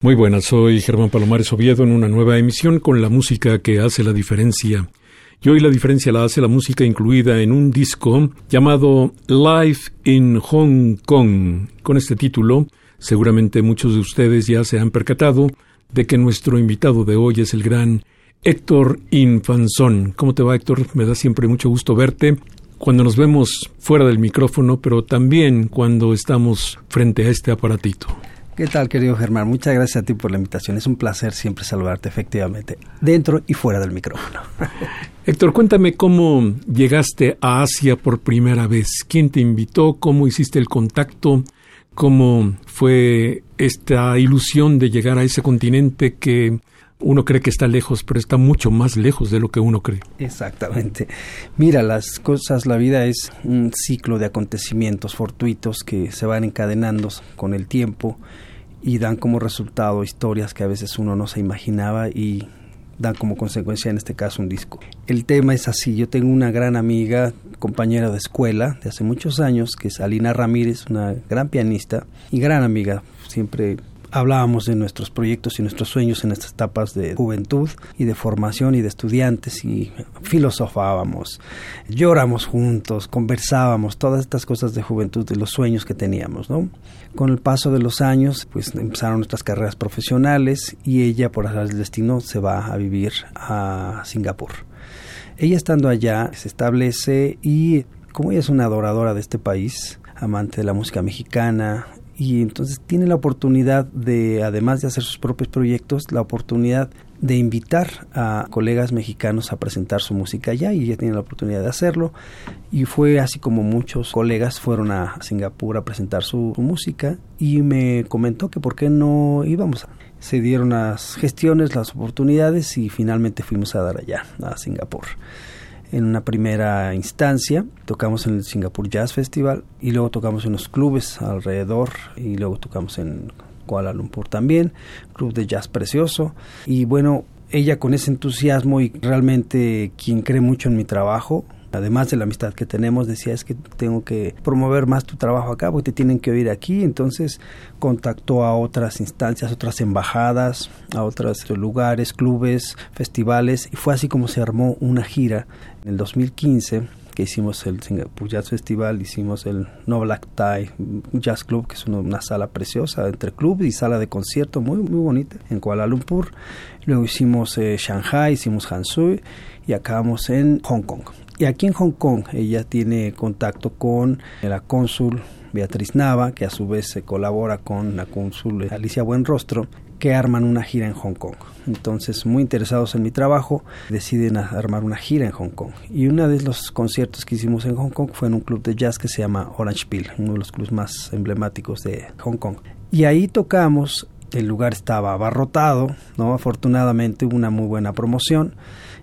Muy buenas, soy Germán Palomares Oviedo en una nueva emisión con la música que hace la diferencia. Y hoy la diferencia la hace la música incluida en un disco llamado Live in Hong Kong. Con este título, seguramente muchos de ustedes ya se han percatado de que nuestro invitado de hoy es el gran Héctor Infanzón. ¿Cómo te va, Héctor? Me da siempre mucho gusto verte cuando nos vemos fuera del micrófono, pero también cuando estamos frente a este aparatito. ¿Qué tal, querido Germán? Muchas gracias a ti por la invitación. Es un placer siempre saludarte, efectivamente, dentro y fuera del micrófono. Héctor, cuéntame cómo llegaste a Asia por primera vez. ¿Quién te invitó? ¿Cómo hiciste el contacto? ¿Cómo fue esta ilusión de llegar a ese continente que uno cree que está lejos, pero está mucho más lejos de lo que uno cree. Exactamente. Mira, las cosas, la vida es un ciclo de acontecimientos fortuitos que se van encadenando con el tiempo y dan como resultado historias que a veces uno no se imaginaba y dan como consecuencia en este caso un disco. El tema es así, yo tengo una gran amiga, compañera de escuela de hace muchos años, que es Alina Ramírez, una gran pianista y gran amiga, siempre hablábamos de nuestros proyectos y nuestros sueños en estas etapas de juventud y de formación y de estudiantes y filosofábamos, lloramos juntos, conversábamos, todas estas cosas de juventud, de los sueños que teníamos, ¿no? Con el paso de los años, pues empezaron nuestras carreras profesionales y ella, por el destino, se va a vivir a Singapur. Ella estando allá se establece y como ella es una adoradora de este país, amante de la música mexicana, y entonces tiene la oportunidad de, además de hacer sus propios proyectos, la oportunidad de invitar a colegas mexicanos a presentar su música allá y ella tiene la oportunidad de hacerlo y fue así como muchos colegas fueron a Singapur a presentar su, música y me comentó que por qué no íbamos. Se dieron las gestiones, las oportunidades y finalmente fuimos a dar allá, a Singapur en una primera instancia. Tocamos en el Singapore Jazz Festival y luego tocamos en los clubes alrededor y luego tocamos en Kuala Lumpur también, club de jazz precioso. Y bueno, ella con ese entusiasmo y realmente quien cree mucho en mi trabajo, además de la amistad que tenemos, decía es que tengo que promover más tu trabajo acá porque te tienen que oír aquí. Entonces contactó a otras instancias, otras embajadas, a otros lugares, clubes, festivales y fue así como se armó una gira en el 2015 que hicimos el Singapore Jazz Festival, hicimos el No Black Tie Jazz Club, que es una, sala preciosa entre club y sala de concierto muy muy bonita en Kuala Lumpur. Luego hicimos eh, Shanghai, hicimos Hansui y acabamos en Hong Kong. Y aquí en Hong Kong ella tiene contacto con la cónsul Beatriz Nava, que a su vez se colabora con la cónsul Alicia Buenrostro, que arman una gira en Hong Kong. Entonces, muy interesados en mi trabajo, deciden armar una gira en Hong Kong. Y uno de los conciertos que hicimos en Hong Kong fue en un club de jazz que se llama Orange Peel, uno de los clubes más emblemáticos de Hong Kong. Y ahí tocamos, el lugar estaba abarrotado, ¿no? Afortunadamente hubo una muy buena promoción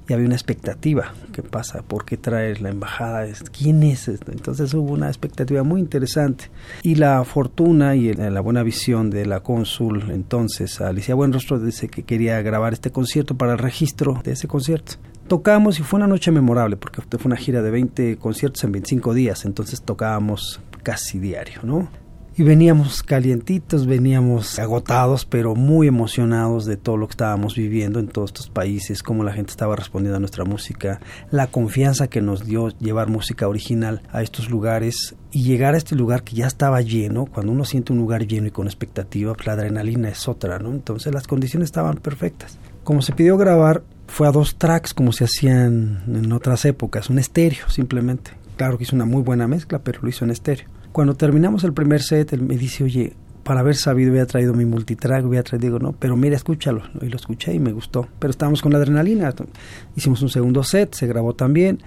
y había una expectativa. ¿Qué pasa? ¿Por qué traer la embajada? ¿Quién es? Entonces hubo una expectativa muy interesante. Y la fortuna y la buena visión de la cónsul entonces, Alicia Buenrostro, dice que quería grabar este concierto para el registro de ese concierto. Tocamos y fue una noche memorable porque fue una gira de 20 conciertos en 25 días, entonces tocábamos casi diario, ¿no? Y veníamos calientitos, veníamos agotados, pero muy emocionados de todo lo que estábamos viviendo en todos estos países, cómo la gente estaba respondiendo a nuestra música, la confianza que nos dio llevar música original a estos lugares y llegar a este lugar que ya estaba lleno, cuando uno siente un lugar lleno y con expectativa, pues la adrenalina es otra, ¿no? Entonces las condiciones estaban perfectas. Como se pidió grabar, fue a dos tracks como se hacían en otras épocas, un estéreo simplemente. Claro que hizo una muy buena mezcla, pero lo hizo en estéreo. Cuando terminamos el primer set, él me dice, oye, para haber sabido hubiera traído mi multitrack, hubiera traído, digo, no, pero mira, escúchalo. Y lo escuché y me gustó. Pero estábamos con la adrenalina. Hicimos un segundo set, se grabó también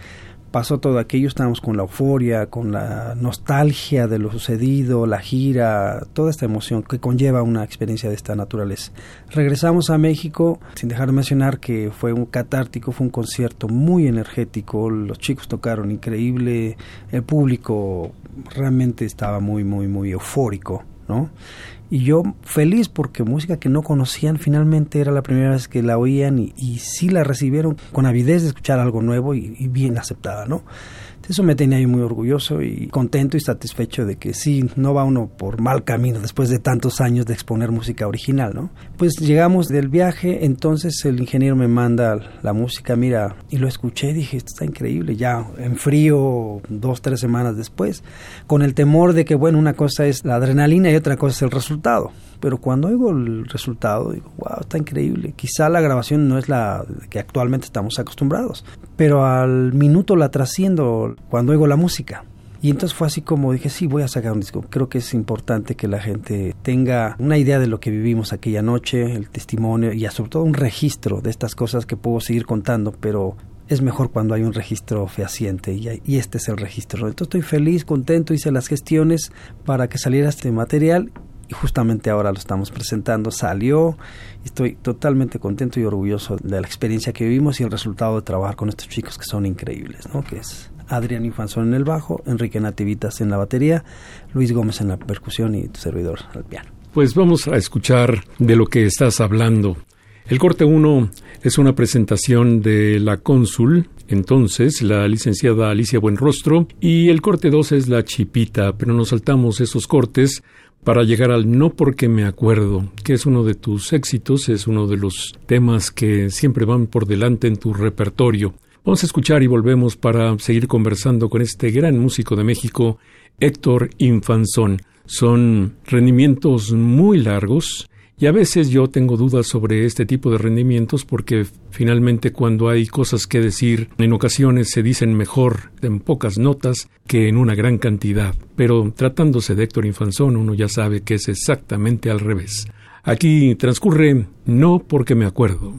pasó todo aquello, estábamos con la euforia, con la nostalgia de lo sucedido, la gira, toda esta emoción que conlleva una experiencia de esta naturaleza. Regresamos a México, sin dejar de mencionar que fue un catártico, fue un concierto muy energético, los chicos tocaron increíble, el público realmente estaba muy, muy, muy eufórico, ¿no? Y yo feliz porque música que no conocían finalmente era la primera vez que la oían y, y sí la recibieron con avidez de escuchar algo nuevo y, y bien aceptada, ¿no? Eso me tenía yo muy orgulloso y contento y satisfecho de que sí, no va uno por mal camino después de tantos años de exponer música original, ¿no? Pues llegamos del viaje, entonces el ingeniero me manda la música, mira, y lo escuché, dije, esto está increíble, ya en frío, dos, tres semanas después, con el temor de que, bueno, una cosa es la adrenalina y otra cosa es el resultado pero cuando oigo el resultado digo, wow, está increíble. Quizá la grabación no es la que actualmente estamos acostumbrados, pero al minuto la trasciendo cuando oigo la música. Y entonces fue así como dije, sí, voy a sacar un disco. Creo que es importante que la gente tenga una idea de lo que vivimos aquella noche, el testimonio y sobre todo un registro de estas cosas que puedo seguir contando, pero es mejor cuando hay un registro fehaciente y, y, este es el registro. Entonces estoy feliz, contento, hice las gestiones para que saliera este material y justamente ahora lo estamos presentando. Salió, estoy totalmente contento y orgulloso de la experiencia que vivimos y el resultado de trabajar con estos chicos que son increíbles, ¿no? Que es Adrián Infanzón en el bajo, Enrique Nativitas en la batería, Luis Gómez en la percusión y tu servidor al piano. Pues vamos a escuchar de lo que estás hablando. El corte 1 es una presentación de la cónsul, entonces la licenciada Alicia Buenrostro, y el corte 2 es la chipita, pero nos saltamos esos cortes para llegar al No porque me acuerdo, que es uno de tus éxitos, es uno de los temas que siempre van por delante en tu repertorio. Vamos a escuchar y volvemos para seguir conversando con este gran músico de México, Héctor Infanzón. Son rendimientos muy largos, y a veces yo tengo dudas sobre este tipo de rendimientos porque finalmente cuando hay cosas que decir, en ocasiones se dicen mejor en pocas notas que en una gran cantidad. Pero tratándose de Héctor Infanzón, uno ya sabe que es exactamente al revés. Aquí transcurre no porque me acuerdo.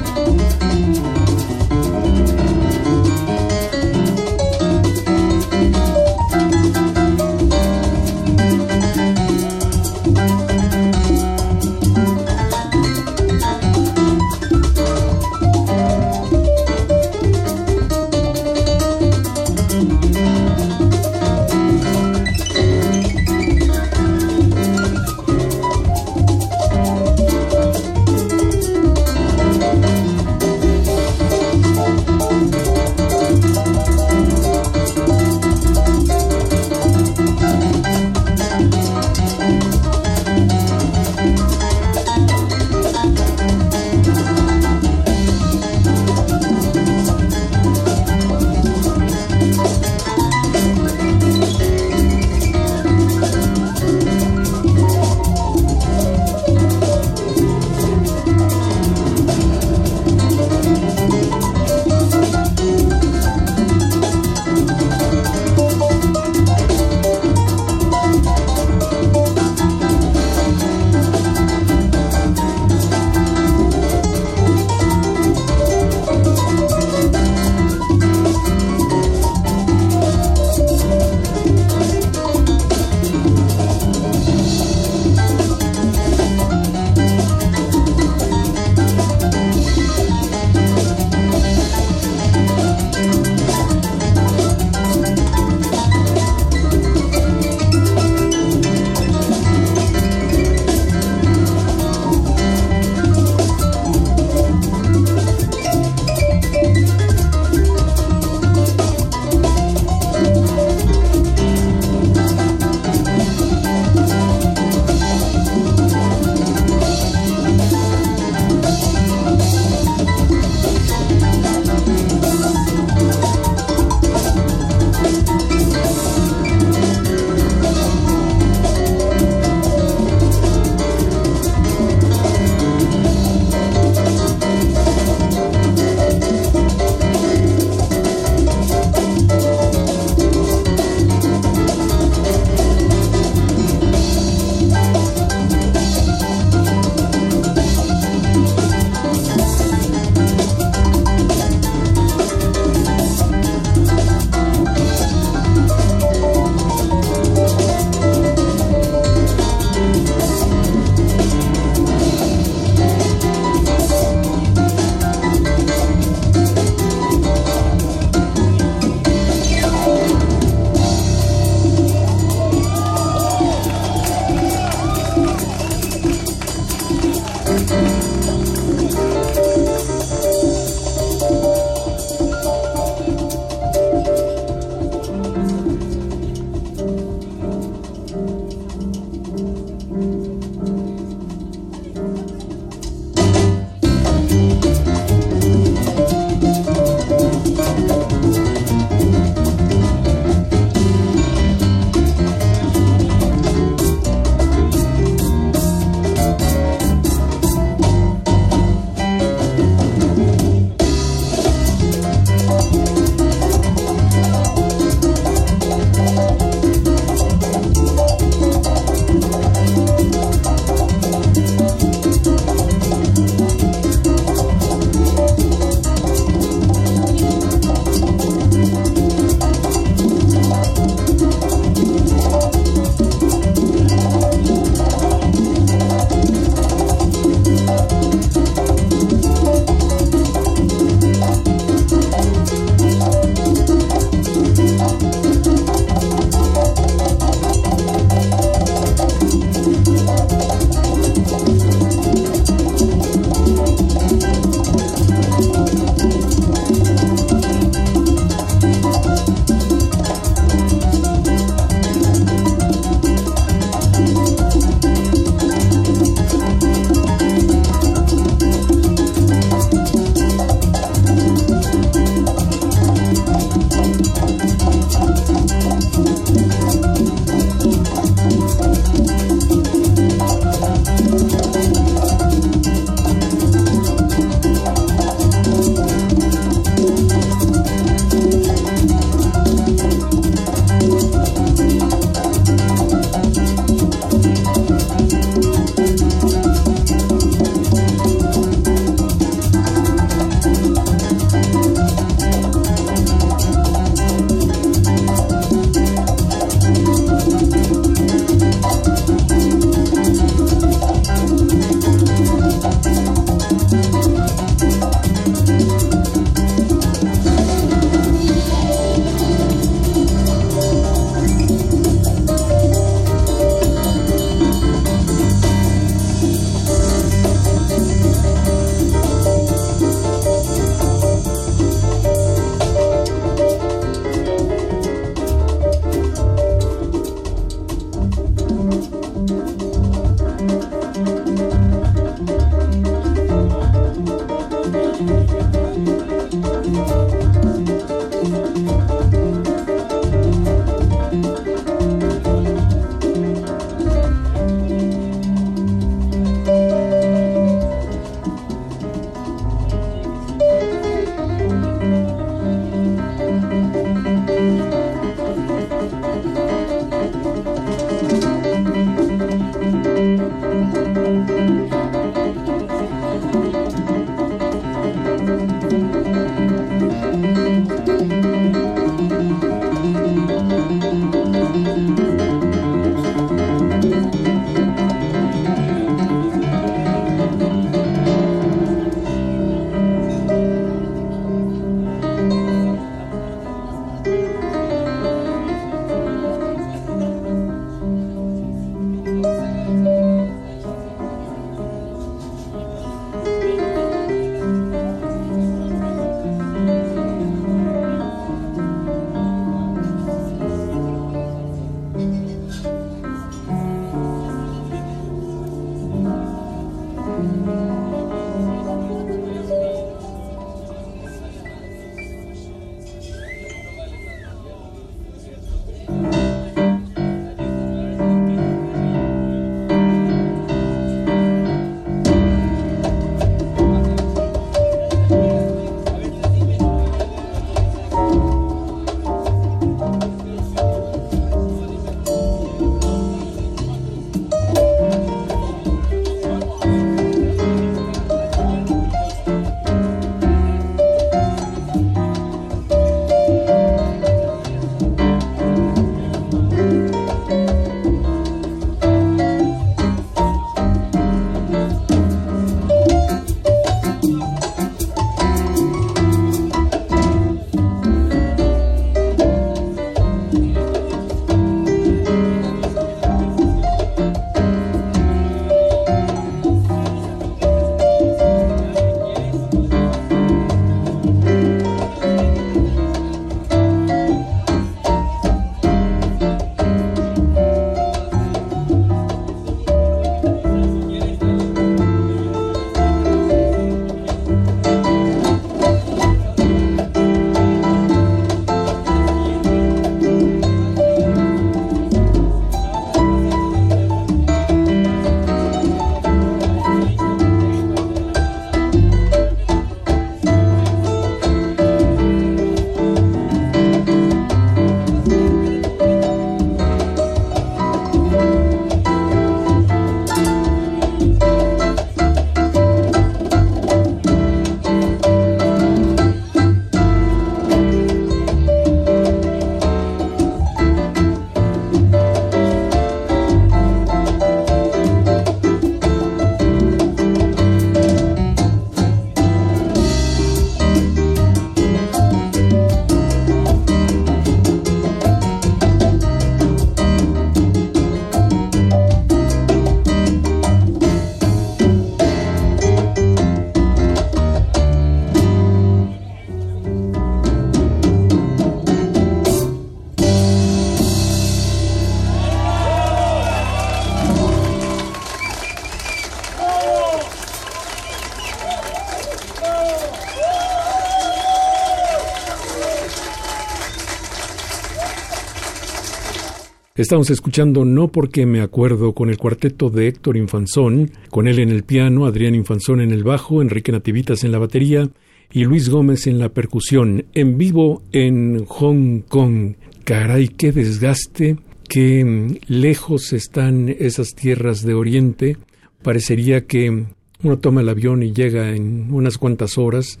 Estamos escuchando No porque me acuerdo con el cuarteto de Héctor Infanzón, con él en el piano, Adrián Infanzón en el bajo, Enrique Nativitas en la batería y Luis Gómez en la percusión, en vivo en Hong Kong. Caray, qué desgaste, qué lejos están esas tierras de Oriente. Parecería que uno toma el avión y llega en unas cuantas horas,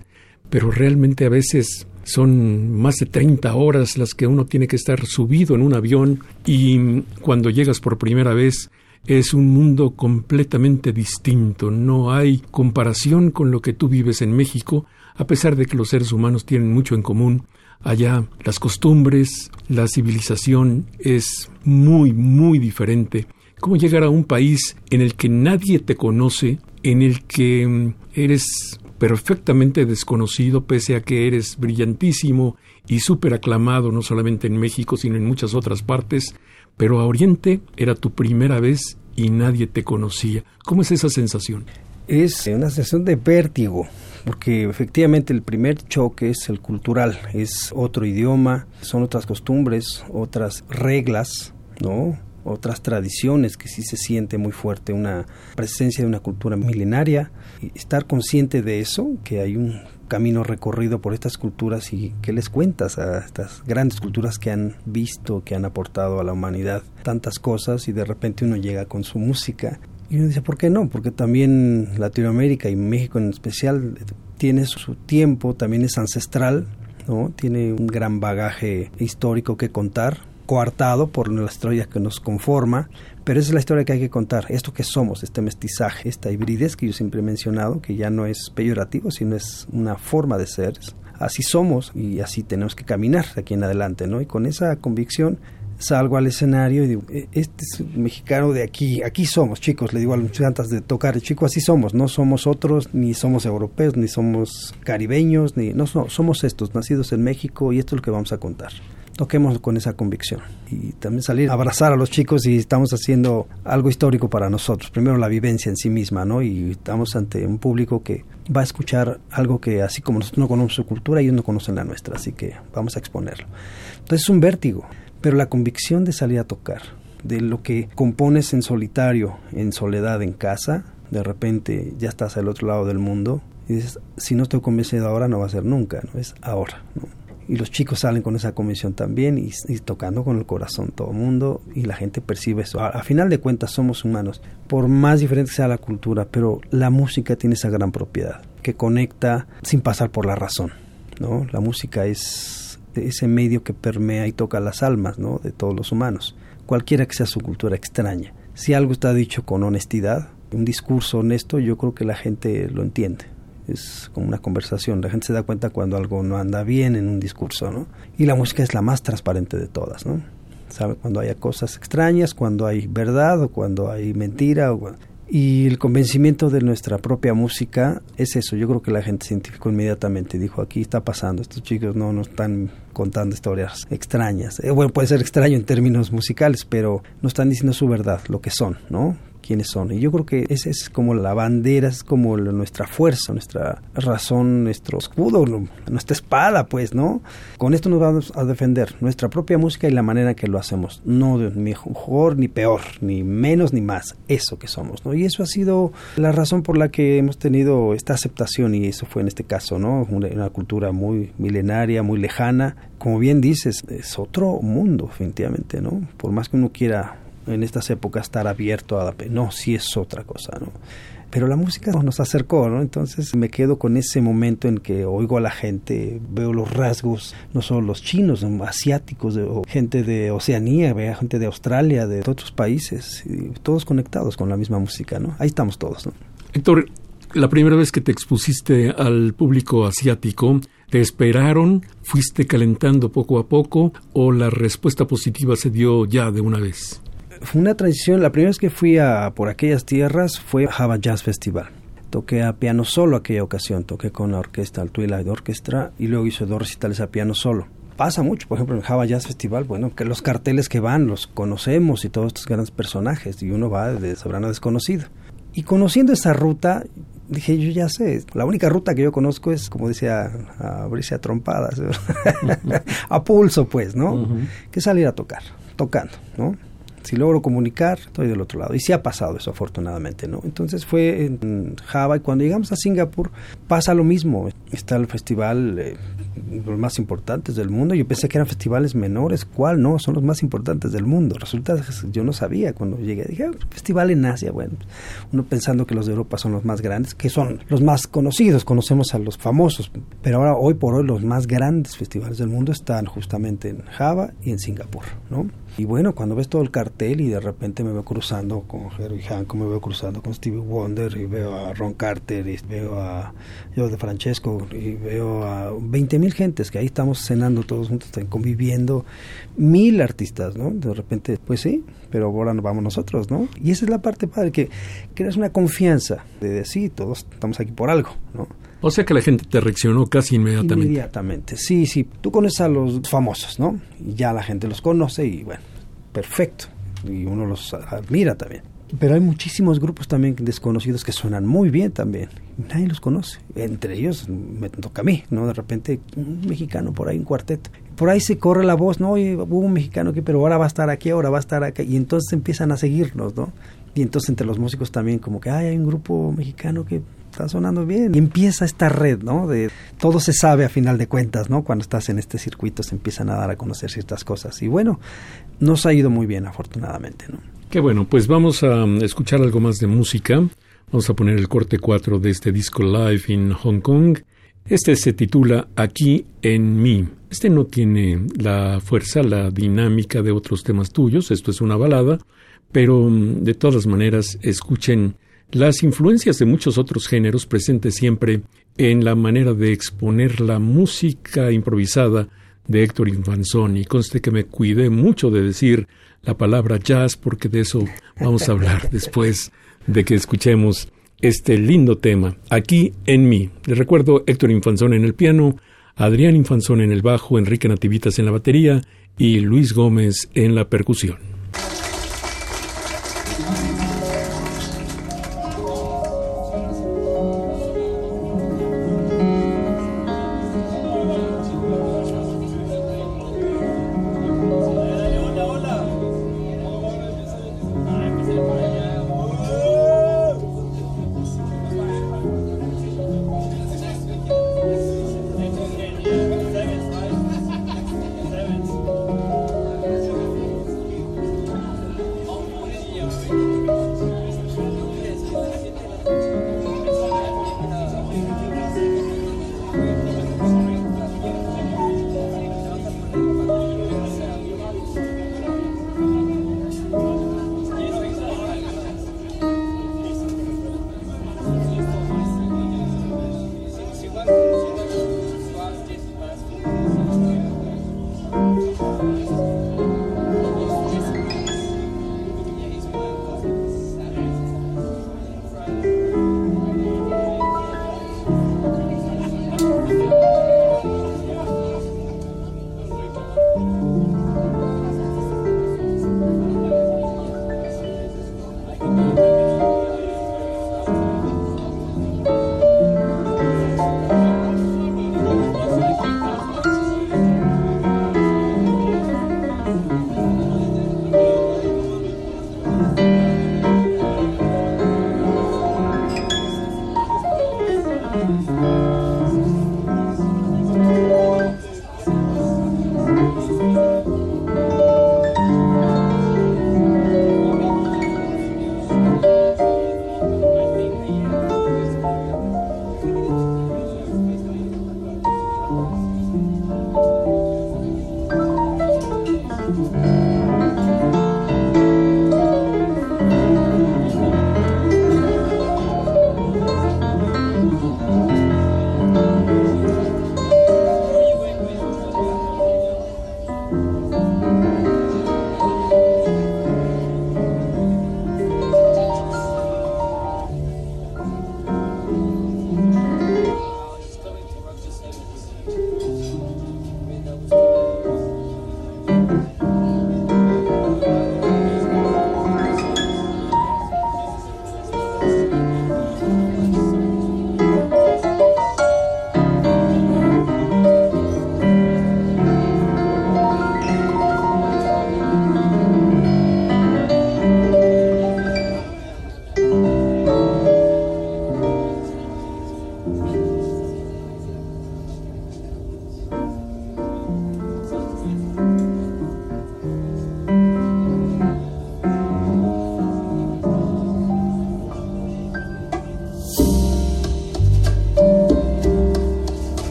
pero realmente a veces son más de 30 horas las que uno tiene que estar subido en un avión y cuando llegas por primera vez es un mundo completamente distinto. No hay comparación con lo que tú vives en México, a pesar de que los seres humanos tienen mucho en común. Allá las costumbres, la civilización es muy, muy diferente. ¿Cómo llegar a un país en el que nadie te conoce, en el que eres perfectamente desconocido pese a que eres brillantísimo y súper aclamado no solamente en México sino en muchas otras partes, pero a Oriente era tu primera vez y nadie te conocía. ¿Cómo es esa sensación? Es una sensación de vértigo, porque efectivamente el primer choque es el cultural, es otro idioma, son otras costumbres, otras reglas, ¿no? otras tradiciones que sí se siente muy fuerte, una presencia de una cultura milenaria. Estar consciente de eso, que hay un camino recorrido por estas culturas y qué les cuentas a estas grandes culturas que han visto, que han aportado a la humanidad tantas cosas y de repente uno llega con su música y uno dice, ¿por qué no? Porque también Latinoamérica y México en especial tiene su tiempo, también es ancestral, ¿no? Tiene un gran bagaje histórico que contar coartado por la historia que nos conforma, pero esa es la historia que hay que contar, esto que somos, este mestizaje, esta hibridez que yo siempre he mencionado, que ya no es peyorativo, sino es una forma de ser. Así somos y así tenemos que caminar de aquí en adelante, ¿no? Y con esa convicción salgo al escenario y digo, e, este es mexicano de aquí, aquí somos, chicos, le digo a los antes de tocar, chicos, así somos, no somos otros, ni somos europeos, ni somos caribeños, ni no, no somos estos, nacidos en México y esto es lo que vamos a contar toquemos con esa convicción y también salir a abrazar a los chicos y estamos haciendo algo histórico para nosotros. Primero la vivencia en sí misma, ¿no? Y estamos ante un público que va a escuchar algo que así como nosotros no conocemos su cultura, ellos no conocen la nuestra, así que vamos a exponerlo. Entonces es un vértigo, pero la convicción de salir a tocar, de lo que compones en solitario, en soledad en casa, de repente ya estás al otro lado del mundo y dices, si no estoy convencido ahora no va a ser nunca, no es ahora. Y los chicos salen con esa convicción también y, tocando con el corazón todo el mundo y la gente percibe eso. A, final de cuentas somos humanos, por más diferente sea la cultura, pero la música tiene esa gran propiedad que conecta sin pasar por la razón. ¿no? La música es ese medio que permea y toca las almas ¿no? de todos los humanos, cualquiera que sea su cultura extraña. Si algo está dicho con honestidad, un discurso honesto, yo creo que la gente lo entiende. Es como una conversación. La gente se da cuenta cuando algo no anda bien en un discurso, ¿no? Y la música es la más transparente de todas, ¿no? Sabe cuando hay cosas extrañas, cuando hay verdad o cuando hay mentira. O, y el convencimiento de nuestra propia música es eso. Yo creo que la gente se identificó inmediatamente. Dijo, aquí está pasando. Estos chicos no nos están contando historias extrañas. Eh, bueno, puede ser extraño en términos musicales, pero no están diciendo su verdad, lo que son, ¿no? Quiénes son. Y yo creo que esa es como la bandera, es como nuestra fuerza, nuestra razón, nuestro escudo, nuestra espada, pues, ¿no? Con esto nos vamos a defender nuestra propia música y la manera que lo hacemos. No de mejor ni peor, ni menos ni más, eso que somos, ¿no? Y eso ha sido la razón por la que hemos tenido esta aceptación y eso fue en este caso, ¿no? Una, una cultura muy milenaria, muy lejana. Como bien dices, es otro mundo, definitivamente, ¿no? Por más que uno quiera en estas épocas estar abierto a la... No, sí es otra cosa, ¿no? Pero la música nos acercó, ¿no? Entonces me quedo con ese momento en que oigo a la gente, veo los rasgos, no solo los chinos, asiáticos, o gente de Oceanía, gente de Australia, de otros países, todos conectados con la misma música, ¿no? Ahí estamos todos, ¿no? Héctor, la primera vez que te expusiste al público asiático, ¿te esperaron? ¿Fuiste calentando poco a poco? ¿O la respuesta positiva se dio ya de una vez? Fue una transición. La primera vez que fui a por aquellas tierras fue Java Jazz Festival. Toqué a piano solo aquella ocasión, toqué con la orquesta, el Twilight Orchestra, y luego hice dos recitales a piano solo. Pasa mucho, por ejemplo, en Java Jazz Festival, bueno, que los carteles que van los conocemos y todos estos grandes personajes, y uno va de sobrano desconocido. Y conociendo esa ruta, dije, yo ya sé, la única ruta que yo conozco es, como decía, abrirse a trompadas, a pulso, pues, ¿no? Que salir a tocar, tocando, ¿no? Si logro comunicar, estoy del otro lado. Y sí ha pasado eso, afortunadamente, ¿no? Entonces fue en Java y cuando llegamos a Singapur pasa lo mismo. Está el festival, eh, los más importantes del mundo. Yo pensé que eran festivales menores. ¿Cuál? No, son los más importantes del mundo. Resulta que yo no sabía cuando llegué. Dije, ah, festival en Asia. Bueno, uno pensando que los de Europa son los más grandes, que son los más conocidos. Conocemos a los famosos. Pero ahora, hoy por hoy, los más grandes festivales del mundo están justamente en Java y en Singapur, ¿no? Y bueno, cuando ves todo el cartel y de repente me veo cruzando con Herbie Hancock, me veo cruzando con Stevie Wonder y veo a Ron Carter y veo a yo de Francesco y veo a 20 mil gentes que ahí estamos cenando todos juntos, conviviendo, mil artistas, ¿no? De repente, pues sí, pero ahora nos vamos nosotros, ¿no? Y esa es la parte padre, que creas una confianza de decir, todos estamos aquí por algo, ¿no? O sea que la gente te reaccionó casi inmediatamente. Inmediatamente, sí, sí. Tú conoces a los famosos, ¿no? Y ya la gente los conoce y bueno, perfecto. Y uno los admira también. Pero hay muchísimos grupos también desconocidos que suenan muy bien también. Nadie los conoce. Entre ellos me toca a mí, ¿no? De repente un mexicano por ahí, un cuarteto. Por ahí se corre la voz, ¿no? hubo un mexicano aquí, pero ahora va a estar aquí, ahora va a estar acá. Y entonces empiezan a seguirnos, ¿no? Y entonces entre los músicos también como que, ay, hay un grupo mexicano que está sonando bien. Y empieza esta red, ¿no? De todo se sabe a final de cuentas, ¿no? Cuando estás en este circuito se empiezan a dar a conocer ciertas cosas. Y bueno, nos ha ido muy bien, afortunadamente, ¿no? Qué bueno, pues vamos a escuchar algo más de música. Vamos a poner el corte 4 de este disco live en Hong Kong. Este se titula Aquí en mí. Este no tiene la fuerza, la dinámica de otros temas tuyos, esto es una balada, pero um, de todas maneras escuchen las influencias de muchos otros géneros presentes siempre en la manera de exponer la música improvisada de Héctor Infanzoni. Conste que me cuidé mucho de decir la palabra jazz porque de eso vamos a hablar después de que escuchemos este lindo tema aquí en mí. Les recuerdo Héctor Infanzón en el piano, Adrián Infanzón en el bajo, Enrique Nativitas en la batería y Luis Gómez en la percusión.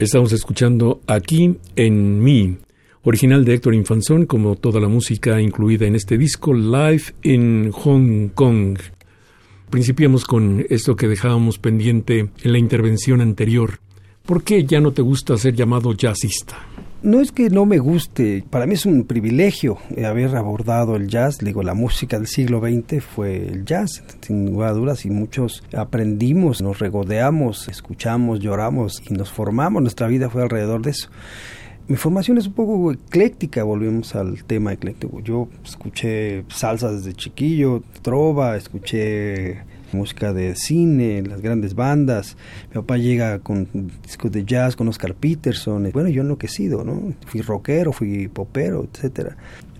Estamos escuchando aquí en mí, original de Héctor Infanzón, como toda la música incluida en este disco, Live in Hong Kong. Principiamos con esto que dejábamos pendiente en la intervención anterior. ¿Por qué ya no te gusta ser llamado jazzista? No es que no me guste, para mí es un privilegio haber abordado el jazz, digo, la música del siglo XX fue el jazz, sin duda dudas, y muchos aprendimos, nos regodeamos, escuchamos, lloramos y nos formamos, nuestra vida fue alrededor de eso. Mi formación es un poco ecléctica, volvemos al tema ecléctico. Yo escuché salsa desde chiquillo, trova, escuché música de cine, las grandes bandas. Mi papá llega con discos de jazz, con Oscar Peterson. Bueno, yo enloquecido, ¿no? Fui rockero, fui popero, etcétera.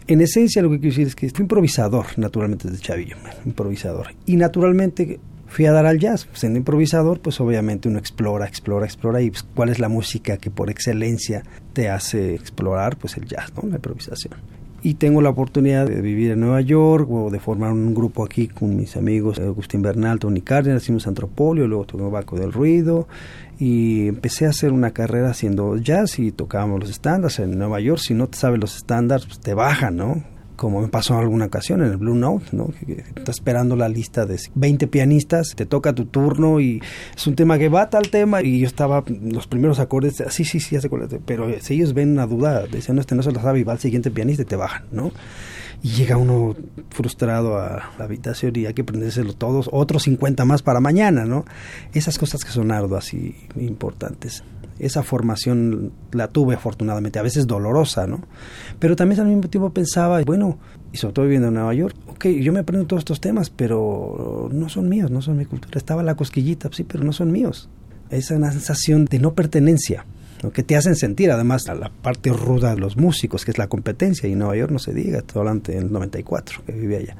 En esencia lo que quiero decir es que fui improvisador, naturalmente desde chavillo, improvisador. Y naturalmente fui a dar al jazz. Siendo improvisador, pues obviamente uno explora, explora, explora. Y pues, cuál es la música que por excelencia te hace explorar, pues el jazz, ¿no? La improvisación y tengo la oportunidad de vivir en Nueva York o de formar un grupo aquí con mis amigos Agustín Bernal, Tony Cárdenas, hicimos Antropolio, luego tocamos Baco del Ruido y empecé a hacer una carrera haciendo jazz y tocábamos los estándares en Nueva York, si no te sabes los estándares pues te bajan, ¿no? Como me pasó en alguna ocasión en el Blue Note, ¿no? Estás esperando la lista de 20 pianistas, te toca tu turno y es un tema que va tal tema y yo estaba los primeros acordes, sí, sí, sí, pero si ellos ven una duda, dicen, no, este no se lo sabe y va al siguiente pianista y te bajan, ¿no? Y llega uno frustrado a la habitación y hay que aprendérselo todos, otros 50 más para mañana, ¿no? Esas cosas que son arduas y importantes esa formación la tuve afortunadamente, a veces dolorosa, ¿no? Pero también al mismo tiempo pensaba, bueno, y sobre todo viviendo en Nueva York, ok, yo me aprendo todos estos temas, pero no son míos, no son mi cultura. Estaba la cosquillita, sí, pero no son míos. Esa sensación de no pertenencia, lo que te hacen sentir además la parte ruda de los músicos, que es la competencia, y Nueva York no se diga, todo hablando en el 94, que vivía allá.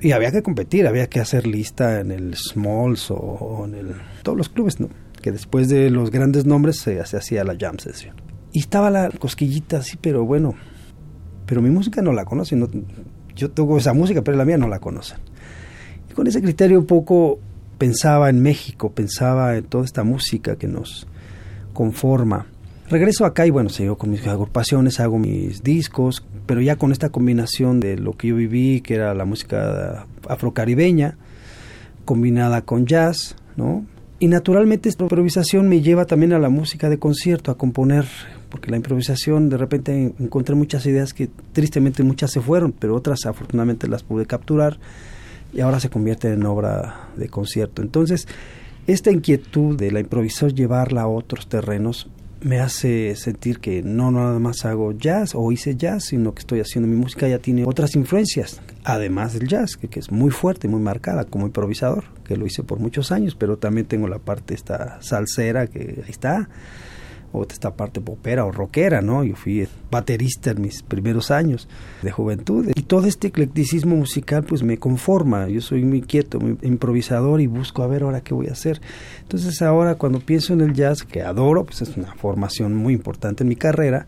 Y había que competir, había que hacer lista en el Smalls o en el, todos los clubes, ¿no? Que después de los grandes nombres se, hacía la jam session. Y estaba la cosquillita así, pero bueno, pero mi música no la conocen. yo toco esa música, pero la mía no la conocen. Y con ese criterio un poco pensaba en México, pensaba en toda esta música que nos conforma. Regreso acá y bueno, sigo con mis agrupaciones, hago mis discos, pero ya con esta combinación de lo que yo viví, que era la música afrocaribeña, combinada con jazz, ¿no? Y naturalmente esta improvisación me lleva también a la música de concierto, a componer, porque la improvisación de repente encontré muchas ideas que tristemente muchas se fueron, pero otras afortunadamente las pude capturar y ahora se convierte en obra de concierto. Entonces, esta inquietud de la improvisación llevarla a otros terrenos me hace sentir que no nada más hago jazz o hice jazz, sino que estoy haciendo mi música ya tiene otras influencias, además del jazz, que, es muy fuerte, muy marcada como improvisador, que lo hice por muchos años, pero también tengo la parte esta salsera que ahí está, o esta parte popera o rockera, ¿no? Yo fui baterista en mis primeros años de juventud y todo este eclecticismo musical pues me conforma, yo soy muy quieto, muy improvisador y busco a ver ahora qué voy a hacer. Entonces ahora cuando pienso en el jazz, que adoro, pues es una formación muy importante en mi carrera,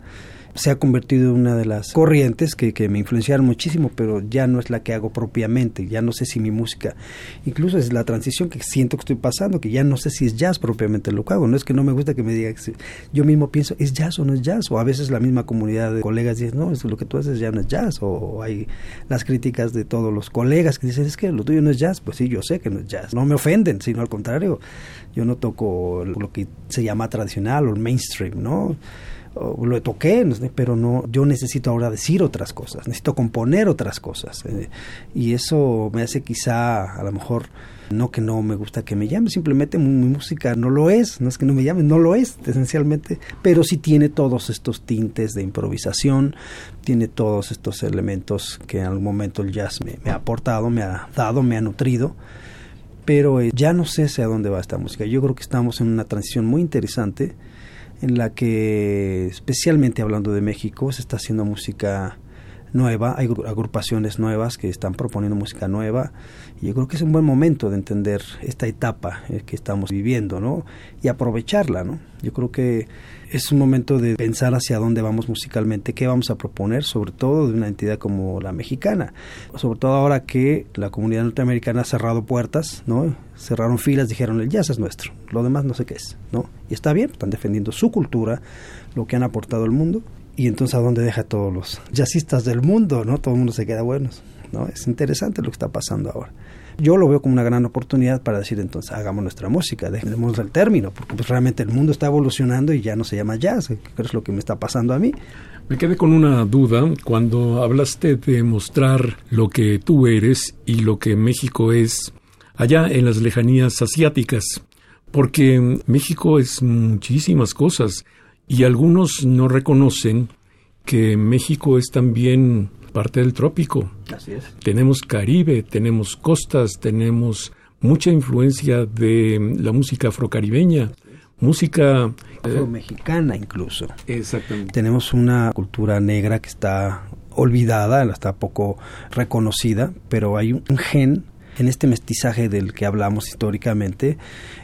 se ha convertido en una de las corrientes que, que, me influenciaron muchísimo, pero ya no es la que hago propiamente, ya no sé si mi música, incluso es la transición que siento que estoy pasando, que ya no sé si es jazz propiamente lo que hago, no es que no me gusta que me diga, que yo mismo pienso, ¿es jazz o no es jazz? O a veces la misma comunidad de colegas dice, no, es lo que tú haces ya no es jazz, o hay las críticas de todos los colegas que dicen, es que lo tuyo no es jazz, pues sí, yo sé que no es jazz, no me ofenden, sino al contrario, yo no toco lo que se llama tradicional o el mainstream, ¿no? Lo toqué, pero no, yo necesito ahora decir otras cosas, necesito componer otras cosas. Eh, y eso me hace quizá, a lo mejor, no que no me gusta que me llamen, simplemente mi, música no lo es, no es que no me llamen, no lo es, esencialmente, pero sí tiene todos estos tintes de improvisación, tiene todos estos elementos que en algún momento el jazz me, ha aportado, me ha dado, me ha nutrido pero eh, ya no sé hacia dónde va esta música. Yo creo que estamos en una transición muy interesante en la que, especialmente hablando de México, se está haciendo música nueva, hay agrupaciones nuevas que están proponiendo música nueva y yo creo que es un buen momento de entender esta etapa eh, que estamos viviendo, ¿no? Y aprovecharla, ¿no? Yo creo que es un momento de pensar hacia dónde vamos musicalmente, qué vamos a proponer, sobre todo de una entidad como la mexicana, sobre todo ahora que la comunidad norteamericana ha cerrado puertas, ¿no? Cerraron filas, dijeron el jazz es nuestro, lo demás no sé qué es, ¿no? Y está bien, están defendiendo su cultura, lo que han aportado al mundo, y entonces a dónde deja todos los jazzistas del mundo, ¿no? Todo el mundo se queda buenos, ¿no? Es interesante lo que está pasando ahora yo lo veo como una gran oportunidad para decir entonces hagamos nuestra música, dejemos el término, porque pues realmente el mundo está evolucionando y ya no se llama jazz, que es lo que me está pasando a mí. Me quedé con una duda cuando hablaste de mostrar lo que tú eres y lo que México es allá en las lejanías asiáticas, porque México es muchísimas cosas y algunos no reconocen que México es también parte del trópico. Así es. Tenemos Caribe, tenemos costas, tenemos mucha influencia de la música afrocaribeña, música eh, mexicana incluso. Exactamente. Tenemos una cultura negra que está olvidada, está poco reconocida, pero hay un gen en este mestizaje del que hablamos históricamente,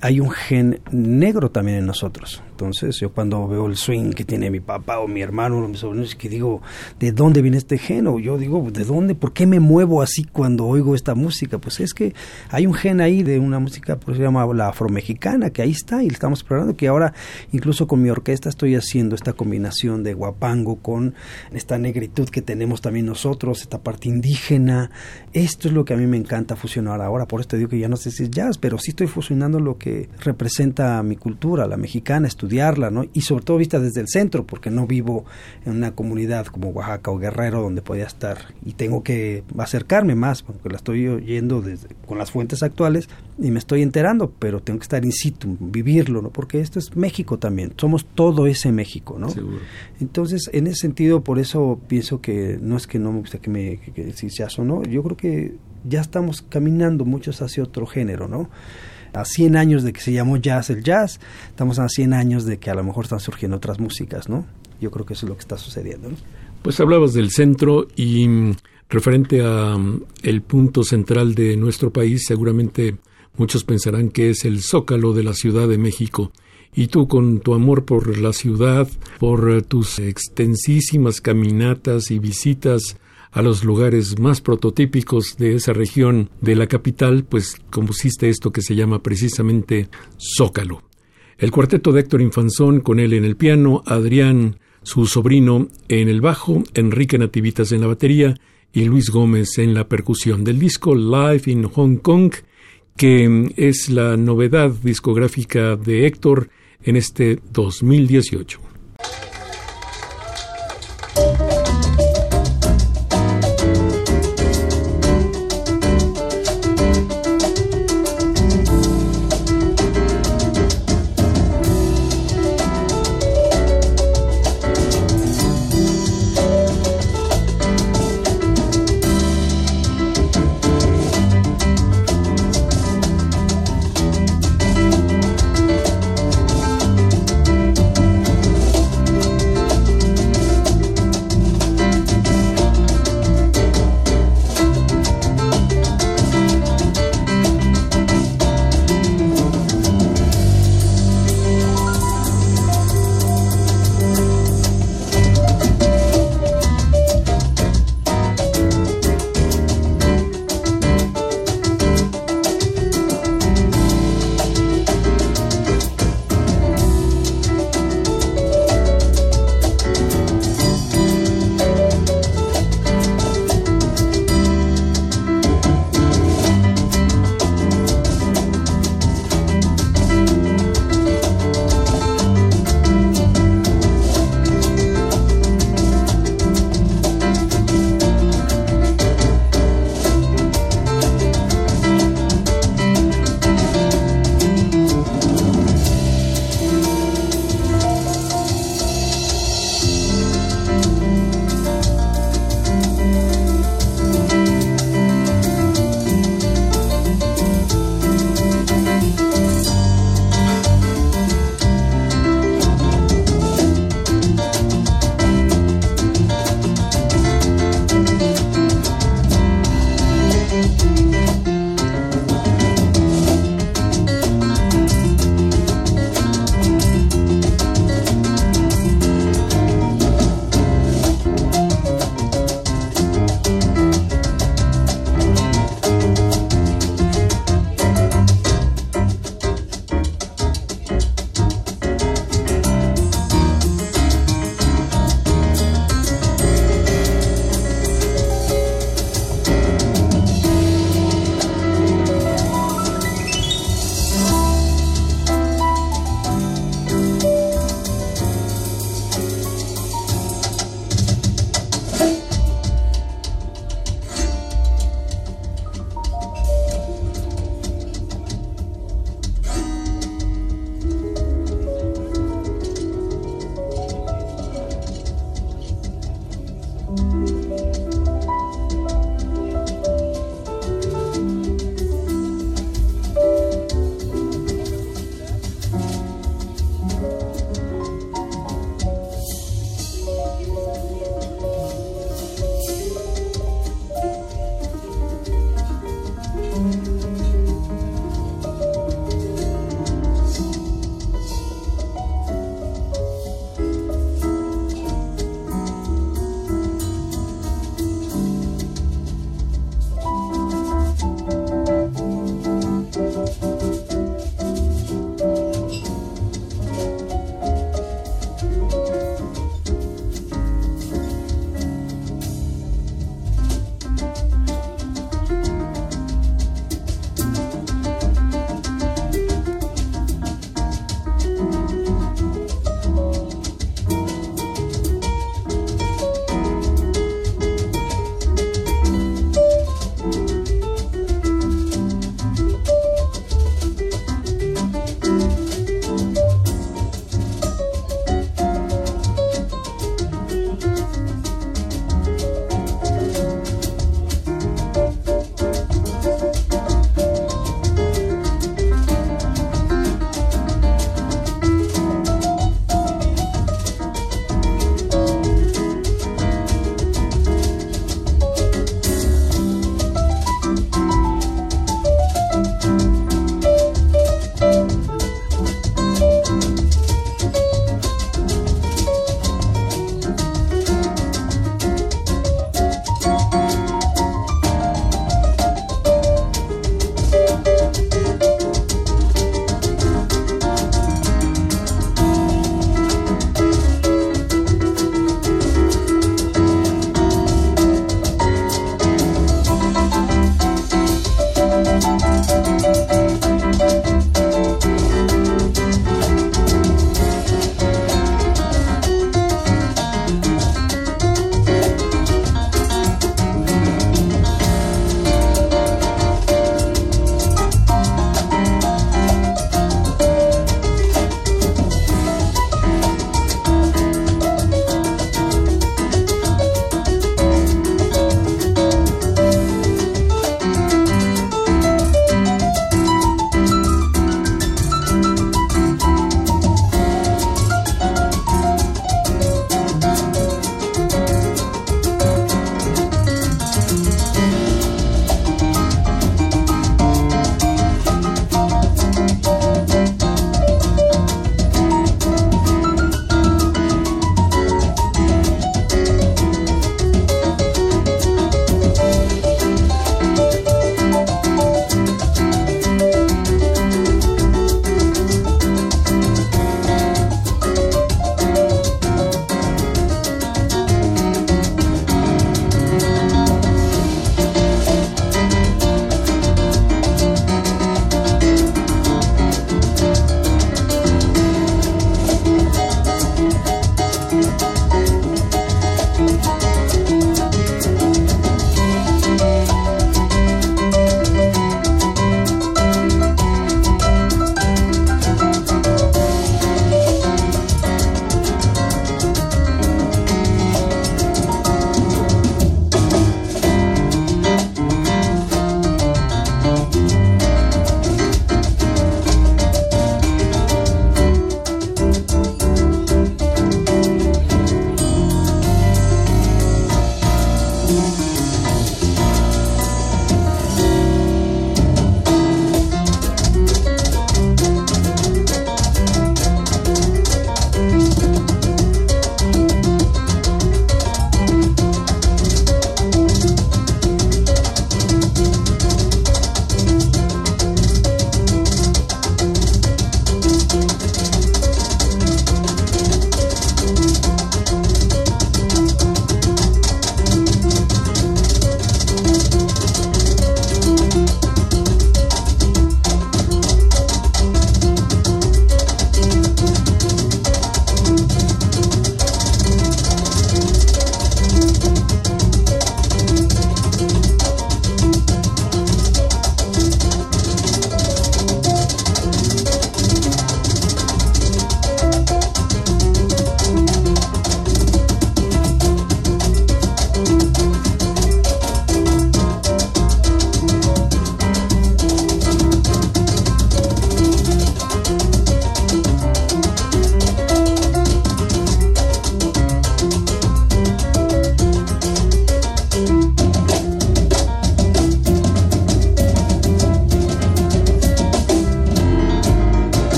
hay un gen negro también en nosotros. Entonces, yo cuando veo el swing que tiene mi papá o mi hermano o mis sobrinos, que digo, ¿de dónde viene este gen? O yo digo, ¿de dónde? ¿Por qué me muevo así cuando oigo esta música? Pues es que hay un gen ahí de una música, pues se llama la afromexicana, que ahí está y estamos explorando, que ahora incluso con mi orquesta estoy haciendo esta combinación de guapango con esta negritud que tenemos también nosotros, esta parte indígena. Esto es lo que a mí me encanta fusionar ahora, por esto digo que ya no sé si es jazz, pero sí estoy fusionando lo que representa mi cultura, la mexicana, ¿no? Y sobre todo vista desde el centro, porque no vivo en una comunidad como Oaxaca o Guerrero donde podía estar y tengo que acercarme más, porque la estoy oyendo desde, con las fuentes actuales y me estoy enterando, pero tengo que estar in situ, vivirlo, ¿no? Porque esto es México también, somos todo ese México, ¿no? Entonces, en ese sentido, por eso pienso que no es que no me gusta que me que, si se o no, yo creo que ya estamos caminando muchos hacia otro género, ¿no? A 100 años de que se llamó jazz el jazz, estamos a 100 años de que a lo mejor están surgiendo otras músicas, ¿no? Yo creo que eso es lo que está sucediendo, ¿no? Pues hablabas del centro y mm, referente a mm, el punto central de nuestro país, seguramente muchos pensarán que es el Zócalo de la Ciudad de México. Y tú con tu amor por la ciudad, por tus extensísimas caminatas y visitas a los lugares más prototípicos de esa región de la capital, pues compusiste esto que se llama precisamente Zócalo. El cuarteto de Héctor Infanzón, con él en el piano, Adrián, su sobrino, en el bajo, Enrique Nativitas en la batería y Luis Gómez en la percusión del disco Live in Hong Kong, que es la novedad discográfica de Héctor en este 2018.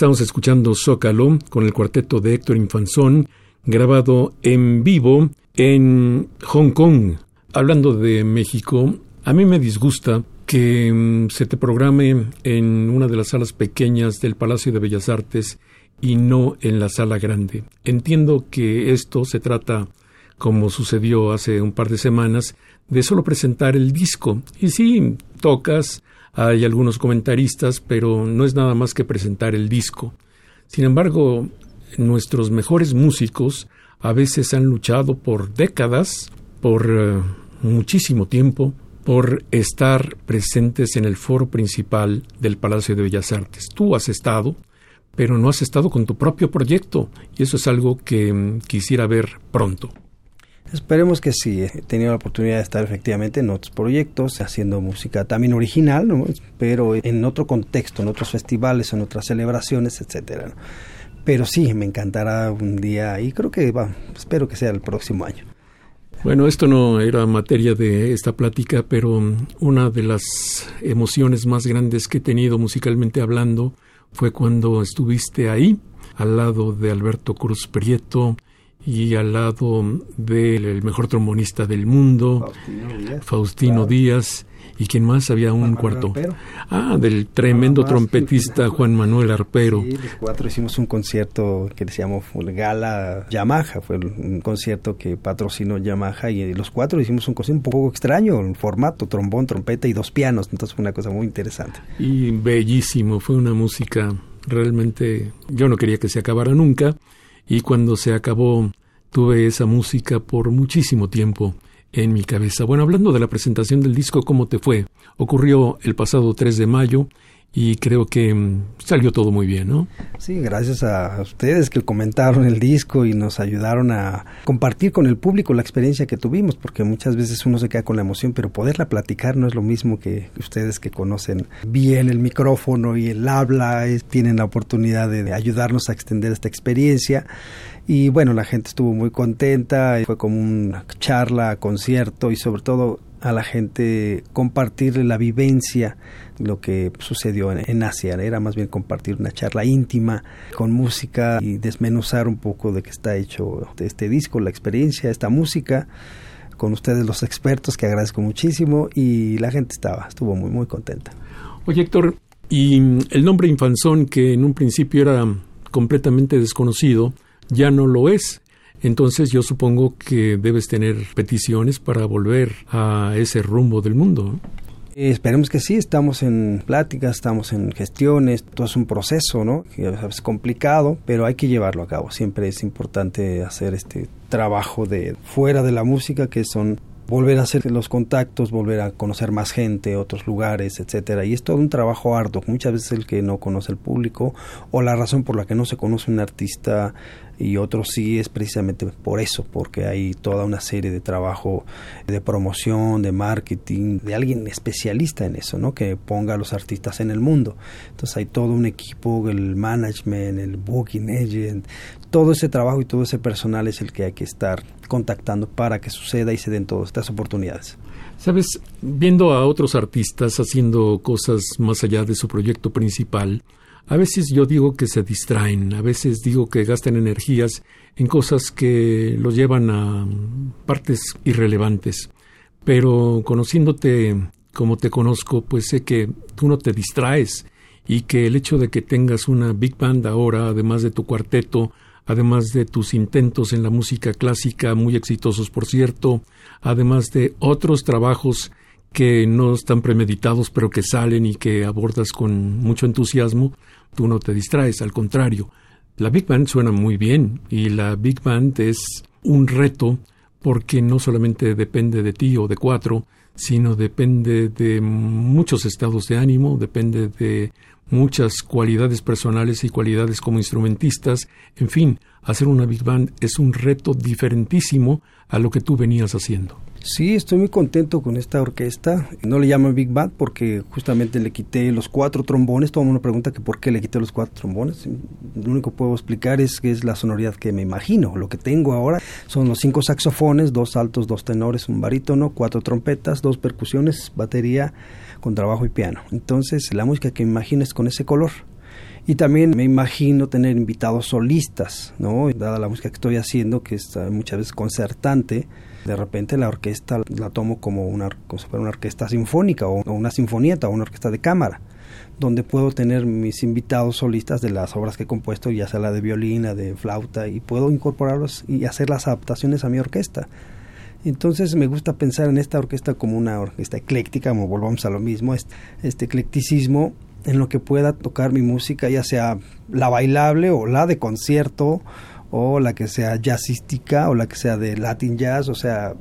Estamos escuchando Zócalo con el cuarteto de Héctor Infanzón, grabado en vivo en Hong Kong. Hablando de México, a mí me disgusta que mm, se te programe en una de las salas pequeñas del Palacio de Bellas Artes y no en la sala grande. Entiendo que esto se trata, como sucedió hace un par de semanas, de solo presentar el disco. Y sí, tocas, hay algunos comentaristas, pero no es nada más que presentar el disco. Sin embargo, nuestros mejores músicos a veces han luchado por décadas, por eh, muchísimo tiempo, por estar presentes en el foro principal del Palacio de Bellas Artes. Tú has estado, pero no has estado con tu propio proyecto, y eso es algo que mm, quisiera ver pronto. Esperemos que sí. He tenido la oportunidad de estar efectivamente en otros proyectos, haciendo música también original, pero en otro contexto, en otros festivales, en otras celebraciones, etcétera. Pero sí, me encantará un día y creo que va, espero que sea el próximo año. Bueno, esto no era materia de esta plática, pero una de las emociones más grandes que he tenido musicalmente hablando fue cuando estuviste ahí, al lado de Alberto Cruz Prieto, y al lado del mejor trombonista del mundo, Faustino Díaz, y quien más había un cuarto. Ah, del tremendo trompetista Juan Manuel Arpero. Sí, los cuatro hicimos un concierto que se llamó Gala Yamaha, fue un concierto que patrocinó Yamaha y los cuatro hicimos un concierto un poco extraño, un formato, trombón, trompeta y dos pianos, entonces fue una cosa muy interesante. Y bellísimo, fue una música realmente, yo no quería que se acabara nunca y cuando se acabó tuve esa música por muchísimo tiempo en mi cabeza. Bueno, hablando de la presentación del disco, ¿cómo te fue? Ocurrió el pasado 3 de mayo y creo que mm, salió todo muy bien, ¿no? Sí, gracias a ustedes que comentaron el disco y nos ayudaron a compartir con el público la experiencia que tuvimos, porque muchas veces uno se queda con la emoción, pero poderla platicar no es lo mismo que ustedes que conocen bien el micrófono y el habla, tienen la oportunidad de ayudarnos a extender esta experiencia. Y bueno, la gente estuvo muy contenta, fue como una charla, concierto y sobre todo a la gente compartir la vivencia lo que sucedió en, Asia. Era más bien compartir una charla íntima con música y desmenuzar un poco de qué está hecho este disco, la experiencia, esta música con ustedes los expertos que agradezco muchísimo y la gente estaba, estuvo muy muy contenta. Oye Héctor, y el nombre Infanzón que en un principio era completamente desconocido, ya no lo es. Entonces yo supongo que debes tener peticiones para volver a ese rumbo del mundo. esperemos que sí, estamos en pláticas, estamos en gestiones, todo es un proceso, ¿no? Es complicado, pero hay que llevarlo a cabo. Siempre es importante hacer este trabajo de fuera de la música, que son volver a hacer los contactos, volver a conocer más gente, otros lugares, etcétera. Y es todo un trabajo arduo. Muchas veces el que no conoce el público o la razón por la que no se conoce un artista y otros sí es precisamente por eso, porque hay toda una serie de trabajo de promoción, de marketing, de alguien especialista en eso, ¿no? Que ponga a los artistas en el mundo. Entonces hay todo un equipo, el management, el booking agent, todo ese trabajo y todo ese personal es el que hay que estar contactando para que suceda y se den todas estas oportunidades. Sabes, viendo a otros artistas haciendo cosas más allá de su proyecto principal, a veces yo digo que se distraen, a veces digo que gastan energías en cosas que los llevan a partes irrelevantes. Pero conociéndote como te conozco, pues sé que tú no te distraes y que el hecho de que tengas una big band ahora, además de tu cuarteto, además de tus intentos en la música clásica, muy exitosos por cierto, además de otros trabajos que no están premeditados pero que salen y que abordas con mucho entusiasmo, tú no te distraes, al contrario. La Big Band suena muy bien y la Big Band es un reto porque no solamente depende de ti o de cuatro, sino depende de muchos estados de ánimo, depende de muchas cualidades personales y cualidades como instrumentistas, en fin, hacer una big band es un reto diferentísimo a lo que tú venías haciendo. Sí, estoy muy contento con esta orquesta. No le llaman Big Band porque justamente le quité los cuatro trombones. Todo el mundo pregunta que por qué le quité los cuatro trombones. Lo único que puedo explicar es que es la sonoridad que me imagino. Lo que tengo ahora son los cinco saxofones, dos altos, dos tenores, un barítono, cuatro trompetas, dos percusiones, batería con trabajo y piano. Entonces la música que me imagino es con ese color Y también me imagino tener invitados solistas, ¿no? Dada la música que estoy haciendo, que es muchas veces concertante, de repente la orquesta la tomo como una, como una orquesta sinfónica o, una sinfonieta o una orquesta de cámara, donde puedo tener mis invitados solistas de las obras que he compuesto, ya sea la de violina, de flauta, y puedo incorporarlos y hacer las adaptaciones a mi orquesta. Entonces me gusta pensar en esta orquesta como una orquesta ecléctica, como volvamos a lo mismo, este, este eclecticismo en lo que pueda tocar mi música, ya sea la bailable o la de concierto o la que sea jazzística o la que sea de Latin jazz, o sea,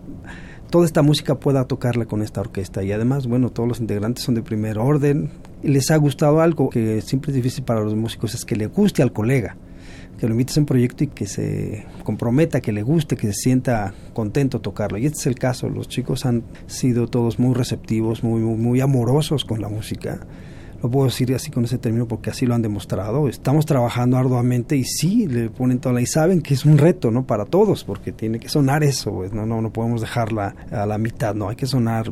toda esta música pueda tocarla con esta orquesta y además, bueno, todos los integrantes son de primer orden. Les ha gustado algo que siempre es difícil para los músicos es que le guste al colega, que lo invites a un proyecto y que se comprometa, que le guste, que se sienta contento tocarlo. Y este es el caso, los chicos han sido todos muy receptivos, muy, muy, muy amorosos con la música lo puedo decir así con ese término porque así lo han demostrado. Estamos trabajando arduamente y sí, le ponen toda la... y saben que es un reto, ¿no? Para todos, porque tiene que sonar eso, pues, no, no, no podemos dejarla a la mitad, no, hay que sonar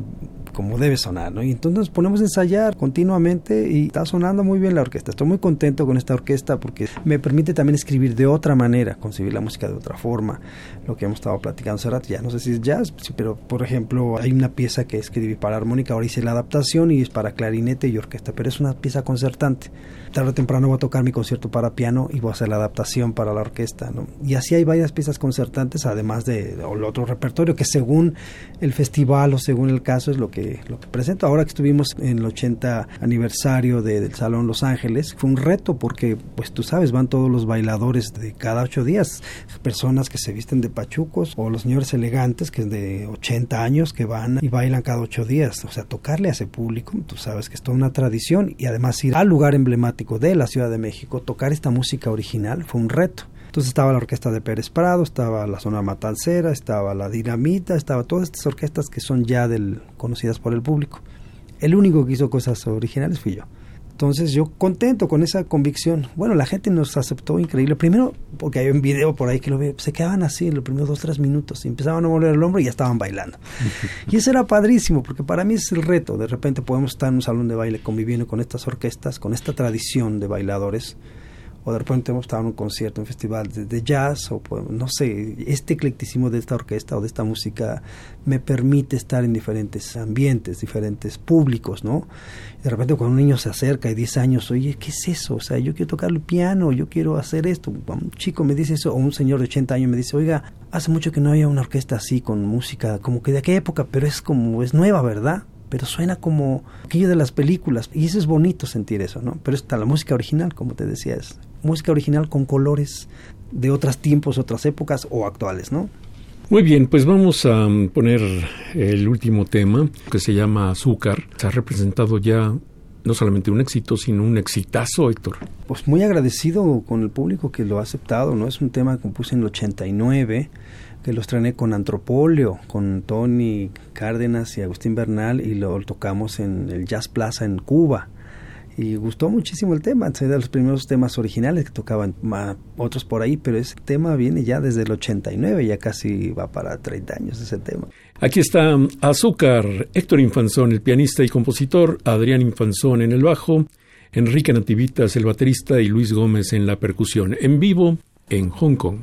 como debe sonar, ¿no? Y entonces ponemos ensayar continuamente y está sonando muy bien la orquesta. Estoy muy contento con esta orquesta porque me permite también escribir de otra manera, concebir la música de otra forma, lo que hemos estado platicando hace rato, ya no sé si es jazz, pero por ejemplo hay una pieza que escribí para armónica, ahora hice la adaptación y es para clarinete y orquesta, pero es una pieza concertante. Tarde o temprano voy a tocar mi concierto para piano y voy a hacer la adaptación para la orquesta, ¿no? Y así hay varias piezas concertantes, además de el otro repertorio que según el festival o según el caso es lo que lo que presento. Ahora que estuvimos en el 80 aniversario del Salón Los Ángeles, fue un reto porque, pues tú sabes, van todos los bailadores de cada ocho días, personas que se visten de pachucos o los señores elegantes que es de 80 años que van y bailan cada ocho días. O sea, tocarle a ese público, tú sabes que es toda una tradición y además ir al lugar emblemático de la Ciudad de México, tocar esta música original fue un reto. Entonces estaba la orquesta de Pérez Prado, estaba la zona matancera, estaba la dinamita, estaba todas estas orquestas que son ya del, conocidas por el público. El único que hizo cosas originales fui yo. Entonces yo contento con esa convicción. Bueno, la gente nos aceptó increíble. Primero, porque hay un video por ahí que lo ve, se quedaban así en los primeros dos, tres minutos y empezaban a mover el hombro y ya estaban bailando. y eso era padrísimo, porque para mí es el reto. De repente podemos estar en un salón de baile conviviendo con estas orquestas, con esta tradición de bailadores o de repente hemos estado en un concierto, un festival de, jazz, o no sé, este eclecticismo de esta orquesta o de esta música me permite estar en diferentes ambientes, diferentes públicos, ¿no? De repente cuando un niño se acerca y 10 años, oye, ¿qué es eso? O sea, yo quiero tocar el piano, yo quiero hacer esto. Un chico me dice eso, o un señor de 80 años me dice, oiga, hace mucho que no había una orquesta así con música, como que de aquella época, pero es como, es nueva, ¿verdad? pero suena como aquello de las películas y eso es bonito sentir eso, ¿no? Pero está la música original, como te decía, es música original con colores de otros tiempos, otras épocas o actuales, ¿no? Muy bien, pues vamos a poner el último tema que se llama Azúcar. Se ha representado ya no solamente un éxito, sino un exitazo, Héctor. Pues muy agradecido con el público que lo ha aceptado, ¿no? Es un tema que compuse en el 89 que lo estrené con Antropolio, con Tony Cárdenas y Agustín Bernal y lo tocamos en el Jazz Plaza en Cuba. Y gustó muchísimo el tema, es de los primeros temas originales que tocaban otros por ahí, pero ese tema viene ya desde el 89, ya casi va para 30 años ese tema. Aquí está Azúcar, Héctor Infanzón, el pianista y compositor, Adrián Infanzón en el bajo, Enrique Nativitas, el baterista, y Luis Gómez en la percusión, en vivo en Hong Kong.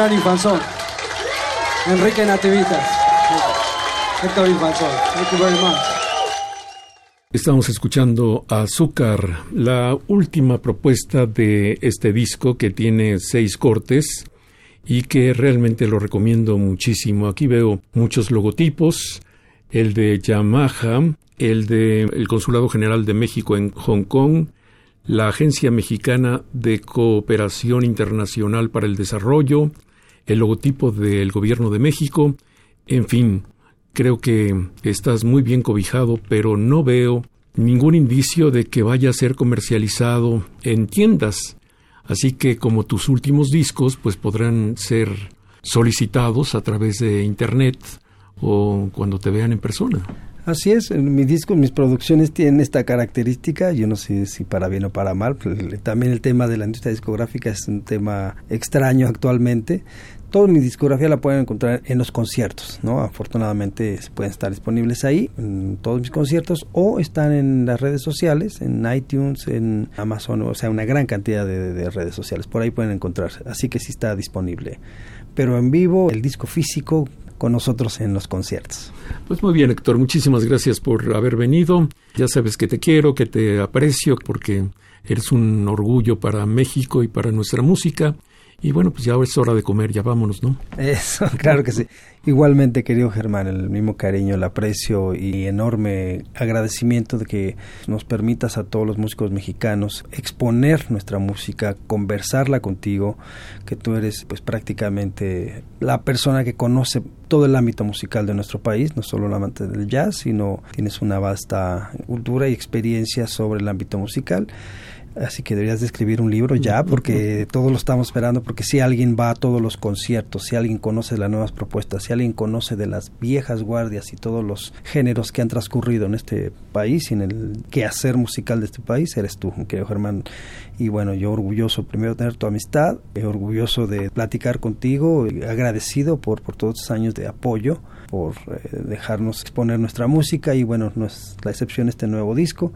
Adrián Infanzón, Enrique Nativitas, Héctor Infanzón. Thank you very much. Estamos escuchando Azúcar, la última propuesta de este disco que tiene seis cortes y que realmente lo recomiendo muchísimo. Aquí veo muchos logotipos, el de Yamaha, el de el Consulado General de México en Hong Kong, la Agencia Mexicana de Cooperación Internacional para el Desarrollo, el logotipo del Gobierno de México, en fin, creo que estás muy bien cobijado, pero no veo ningún indicio de que vaya a ser comercializado en tiendas. Así que como tus últimos discos, pues podrán ser solicitados a través de Internet o cuando te vean en persona. Así es, en mi disco, mis producciones tienen esta característica, yo no sé si para bien o para mal, también el tema de la industria discográfica es un tema extraño actualmente. Toda mi discografía la pueden encontrar en los conciertos, ¿no? Afortunadamente pueden estar disponibles ahí, en todos mis conciertos, o están en las redes sociales, en iTunes, en Amazon, o sea, una gran cantidad de, de redes sociales, por ahí pueden encontrarse, así que sí está disponible. Pero en vivo, el disco físico, con nosotros en los conciertos. Pues muy bien, Héctor, muchísimas gracias por haber venido. Ya sabes que te quiero, que te aprecio, porque eres un orgullo para México y para nuestra música. Y bueno, pues ya es hora de comer, ya vámonos, ¿no? Eso, claro que sí. Igualmente, querido Germán, el mismo cariño, el aprecio y enorme agradecimiento de que nos permitas a todos los músicos mexicanos exponer nuestra música, conversarla contigo, que tú eres pues prácticamente la persona que conoce todo el ámbito musical de nuestro país, no solo el amante del jazz, sino tienes una vasta cultura y experiencia sobre el ámbito musical. Así que deberías de escribir un libro ya, porque todos lo estamos esperando, porque si alguien va a todos los conciertos, si alguien conoce las nuevas propuestas, si alguien conoce de las viejas guardias y todos los géneros que han transcurrido en este país y en el quehacer musical de este país, eres tú, querido Germán. Y bueno, yo orgulloso primero de tener tu amistad, eh, orgulloso de platicar contigo, agradecido por, por todos estos años de apoyo, por eh, dejarnos exponer nuestra música y bueno, no es la excepción este nuevo disco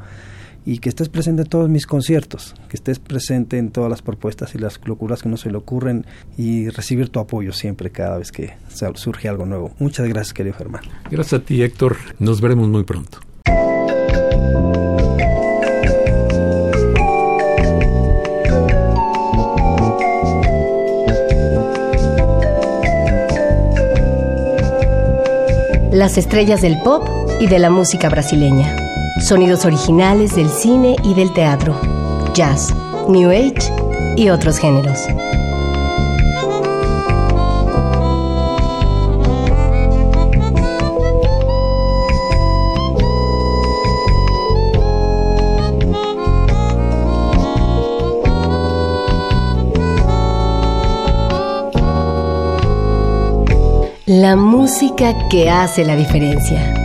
y que estés presente en todos mis conciertos, que estés presente en todas las propuestas y las locuras que no se le ocurren y recibir tu apoyo siempre cada vez que surge algo nuevo. Muchas gracias, querido Germán. Gracias a ti, Héctor. Nos veremos muy pronto. Las estrellas del pop y de la música brasileña. Sonidos originales del cine y del teatro, jazz, new age y otros géneros. La música que hace la diferencia.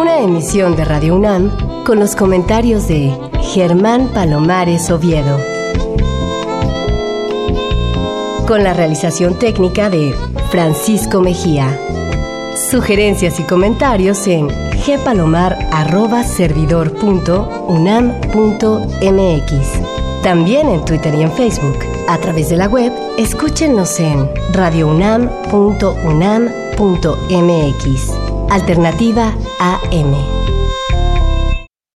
Una emisión de Radio UNAM con los comentarios de Germán Palomares Oviedo. Con la realización técnica de Francisco Mejía. Sugerencias y comentarios en gpalomar.servidor.unam.mx. También en Twitter y en Facebook. A través de la web, escúchenos en radiounam.unam.mx. Alternativa AM.